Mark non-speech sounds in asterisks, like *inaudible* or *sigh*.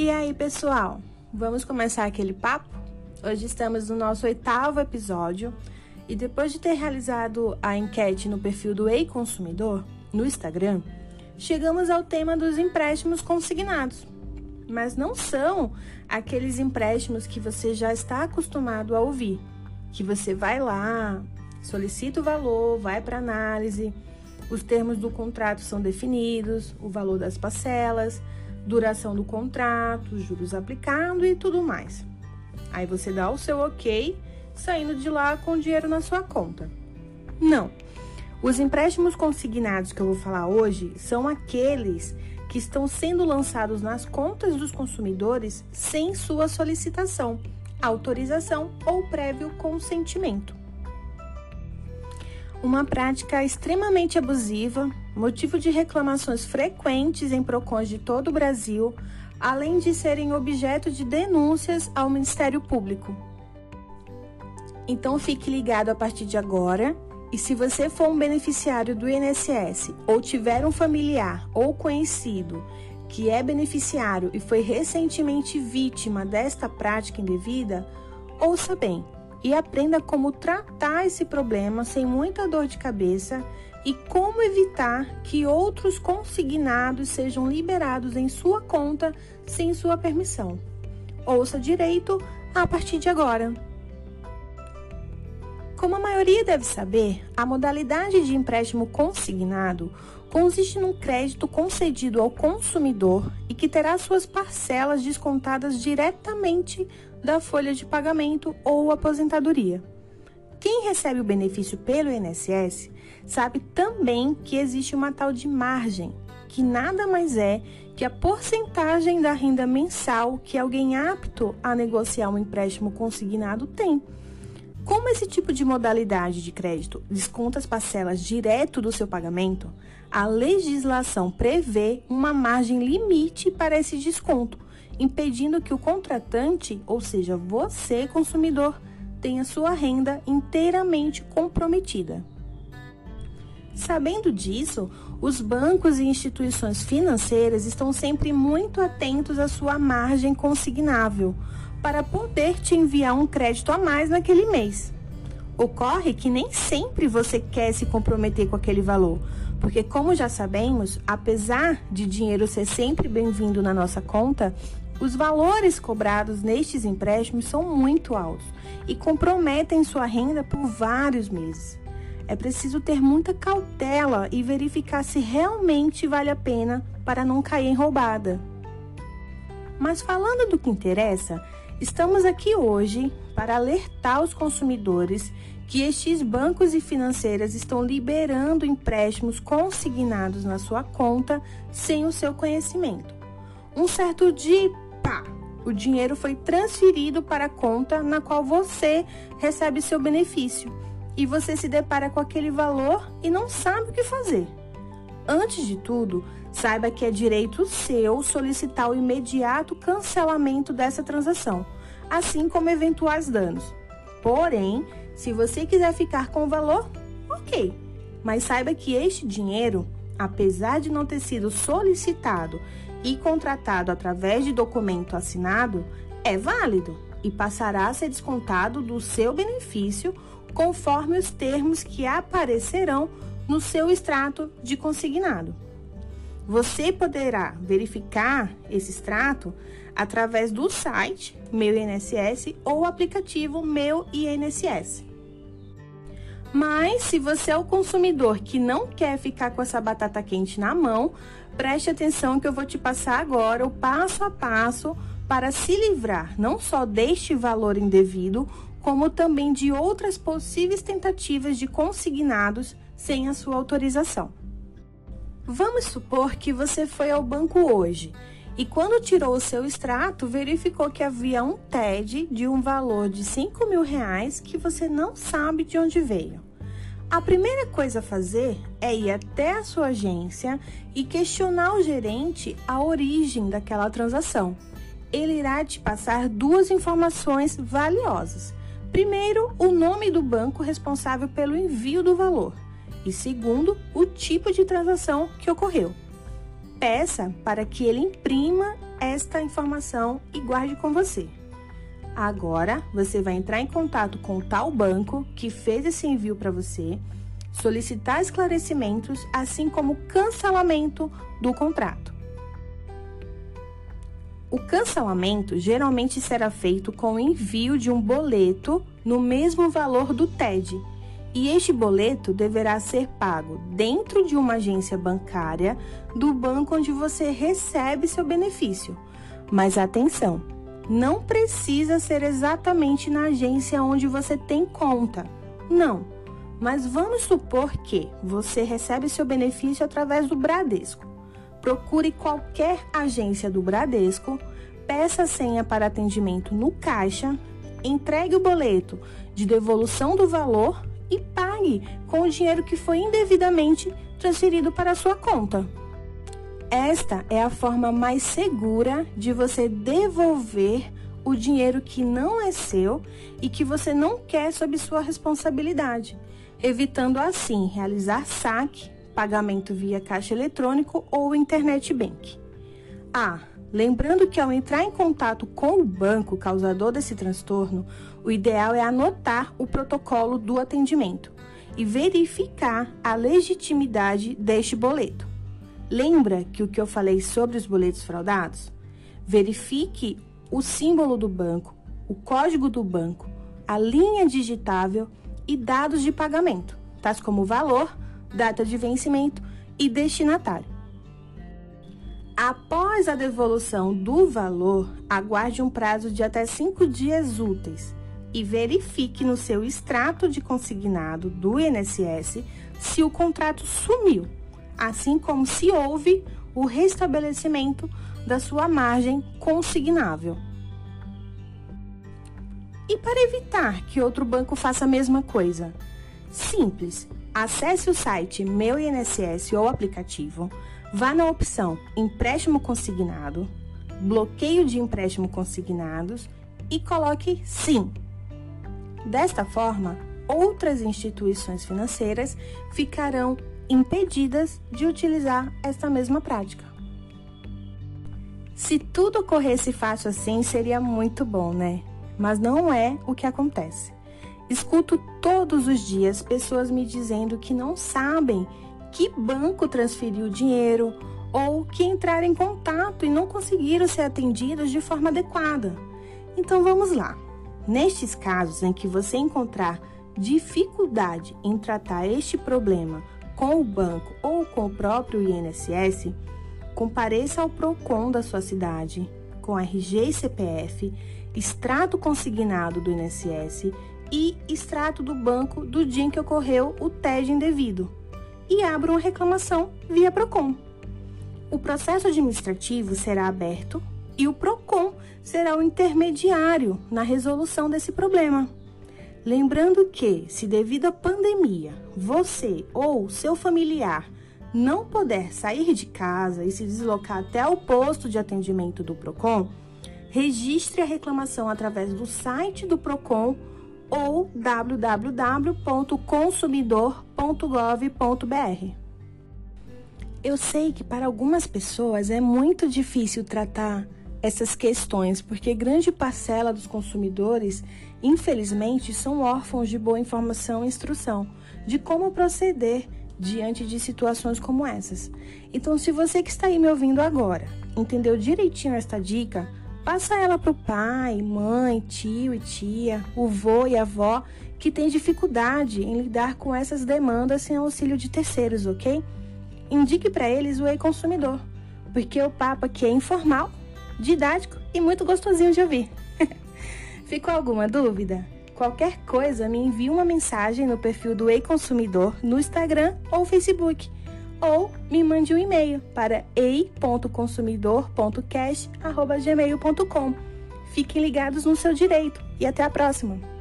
E aí, pessoal, vamos começar aquele papo? Hoje estamos no nosso oitavo episódio e depois de ter realizado a enquete no perfil do Ei Consumidor no Instagram, chegamos ao tema dos empréstimos consignados. Mas não são aqueles empréstimos que você já está acostumado a ouvir, que você vai lá, solicita o valor, vai para análise, os termos do contrato são definidos, o valor das parcelas, duração do contrato, juros aplicando e tudo mais. Aí você dá o seu ok, saindo de lá com o dinheiro na sua conta. Não. Os empréstimos consignados que eu vou falar hoje são aqueles que estão sendo lançados nas contas dos consumidores sem sua solicitação, autorização ou prévio consentimento. Uma prática extremamente abusiva, motivo de reclamações frequentes em PROCONs de todo o Brasil, além de serem objeto de denúncias ao Ministério Público. Então fique ligado a partir de agora. E se você for um beneficiário do INSS ou tiver um familiar ou conhecido que é beneficiário e foi recentemente vítima desta prática indevida, ouça bem e aprenda como tratar esse problema sem muita dor de cabeça e como evitar que outros consignados sejam liberados em sua conta sem sua permissão. Ouça direito a partir de agora. Como a maioria deve saber, a modalidade de empréstimo consignado consiste num crédito concedido ao consumidor e que terá suas parcelas descontadas diretamente da folha de pagamento ou aposentadoria. Quem recebe o benefício pelo INSS sabe também que existe uma tal de margem, que nada mais é que a porcentagem da renda mensal que alguém apto a negociar um empréstimo consignado tem. Como esse tipo de modalidade de crédito desconta as parcelas direto do seu pagamento, a legislação prevê uma margem limite para esse desconto, impedindo que o contratante, ou seja, você, consumidor, tenha sua renda inteiramente comprometida. Sabendo disso, os bancos e instituições financeiras estão sempre muito atentos à sua margem consignável para poder te enviar um crédito a mais naquele mês. Ocorre que nem sempre você quer se comprometer com aquele valor, porque, como já sabemos, apesar de dinheiro ser sempre bem-vindo na nossa conta, os valores cobrados nestes empréstimos são muito altos e comprometem sua renda por vários meses. É preciso ter muita cautela e verificar se realmente vale a pena para não cair em roubada. Mas falando do que interessa, estamos aqui hoje para alertar os consumidores que estes bancos e financeiras estão liberando empréstimos consignados na sua conta sem o seu conhecimento. Um certo dia pá, o dinheiro foi transferido para a conta na qual você recebe seu benefício e você se depara com aquele valor e não sabe o que fazer. Antes de tudo, saiba que é direito seu solicitar o imediato cancelamento dessa transação, assim como eventuais danos. Porém, se você quiser ficar com o valor, ok. Mas saiba que este dinheiro, apesar de não ter sido solicitado e contratado através de documento assinado é válido e passará a ser descontado do seu benefício conforme os termos que aparecerão no seu extrato de consignado. Você poderá verificar esse extrato através do site Meu INSS ou aplicativo Meu INSS. Mas se você é o consumidor que não quer ficar com essa batata quente na mão, preste atenção que eu vou te passar agora o passo a passo para se livrar não só deste valor indevido, como também de outras possíveis tentativas de consignados sem a sua autorização. Vamos supor que você foi ao banco hoje e, quando tirou o seu extrato, verificou que havia um TED de um valor de 5 mil reais que você não sabe de onde veio. A primeira coisa a fazer é ir até a sua agência e questionar o gerente a origem daquela transação. Ele irá te passar duas informações valiosas. Primeiro, o nome do banco responsável pelo envio do valor. E segundo, o tipo de transação que ocorreu peça para que ele imprima esta informação e guarde com você. Agora, você vai entrar em contato com o tal banco que fez esse envio para você, solicitar esclarecimentos, assim como cancelamento do contrato. O cancelamento geralmente será feito com o envio de um boleto no mesmo valor do TED, e este boleto deverá ser pago dentro de uma agência bancária do banco onde você recebe seu benefício. Mas atenção, não precisa ser exatamente na agência onde você tem conta. Não. Mas vamos supor que você recebe seu benefício através do Bradesco procure qualquer agência do Bradesco, peça a senha para atendimento no caixa, entregue o boleto de devolução do valor e pague com o dinheiro que foi indevidamente transferido para a sua conta. Esta é a forma mais segura de você devolver o dinheiro que não é seu e que você não quer sob sua responsabilidade, evitando assim realizar saque pagamento via caixa eletrônico ou internet bank. Ah, lembrando que ao entrar em contato com o banco causador desse transtorno, o ideal é anotar o protocolo do atendimento e verificar a legitimidade deste boleto. Lembra que o que eu falei sobre os boletos fraudados? Verifique o símbolo do banco, o código do banco, a linha digitável e dados de pagamento, tais como valor, data de vencimento e destinatário. Após a devolução do valor, aguarde um prazo de até cinco dias úteis e verifique no seu extrato de consignado do INSS se o contrato sumiu, assim como se houve o restabelecimento da sua margem consignável. E para evitar que outro banco faça a mesma coisa? Simples, Acesse o site Meu INSS ou aplicativo, vá na opção Empréstimo Consignado, Bloqueio de Empréstimo Consignados e coloque Sim. Desta forma, outras instituições financeiras ficarão impedidas de utilizar esta mesma prática. Se tudo corresse fácil assim, seria muito bom, né? Mas não é o que acontece. Escuto todos os dias pessoas me dizendo que não sabem que banco transferiu o dinheiro ou que entraram em contato e não conseguiram ser atendidos de forma adequada. Então vamos lá. Nestes casos em que você encontrar dificuldade em tratar este problema com o banco ou com o próprio INSS, compareça ao PROCON da sua cidade com RG e CPF, extrato consignado do INSS e extrato do banco do dia em que ocorreu o TED indevido e abra uma reclamação via PROCON. O processo administrativo será aberto e o PROCON será o intermediário na resolução desse problema. Lembrando que, se devido à pandemia, você ou seu familiar não puder sair de casa e se deslocar até o posto de atendimento do PROCON, registre a reclamação através do site do PROCON ou www.consumidor.gov.br. Eu sei que para algumas pessoas é muito difícil tratar essas questões, porque grande parcela dos consumidores, infelizmente, são órfãos de boa informação e instrução de como proceder diante de situações como essas. Então, se você que está aí me ouvindo agora entendeu direitinho esta dica, Passa ela para o pai, mãe, tio e tia, o vô e a avó que tem dificuldade em lidar com essas demandas sem auxílio de terceiros, ok? Indique para eles o e-consumidor, porque o papo aqui é informal, didático e muito gostosinho de ouvir. *laughs* Ficou alguma dúvida? Qualquer coisa, me envie uma mensagem no perfil do e-consumidor no Instagram ou Facebook ou me mande um e-mail para ei.consumidor.cash.gmail.com. Fiquem ligados no seu direito e até a próxima!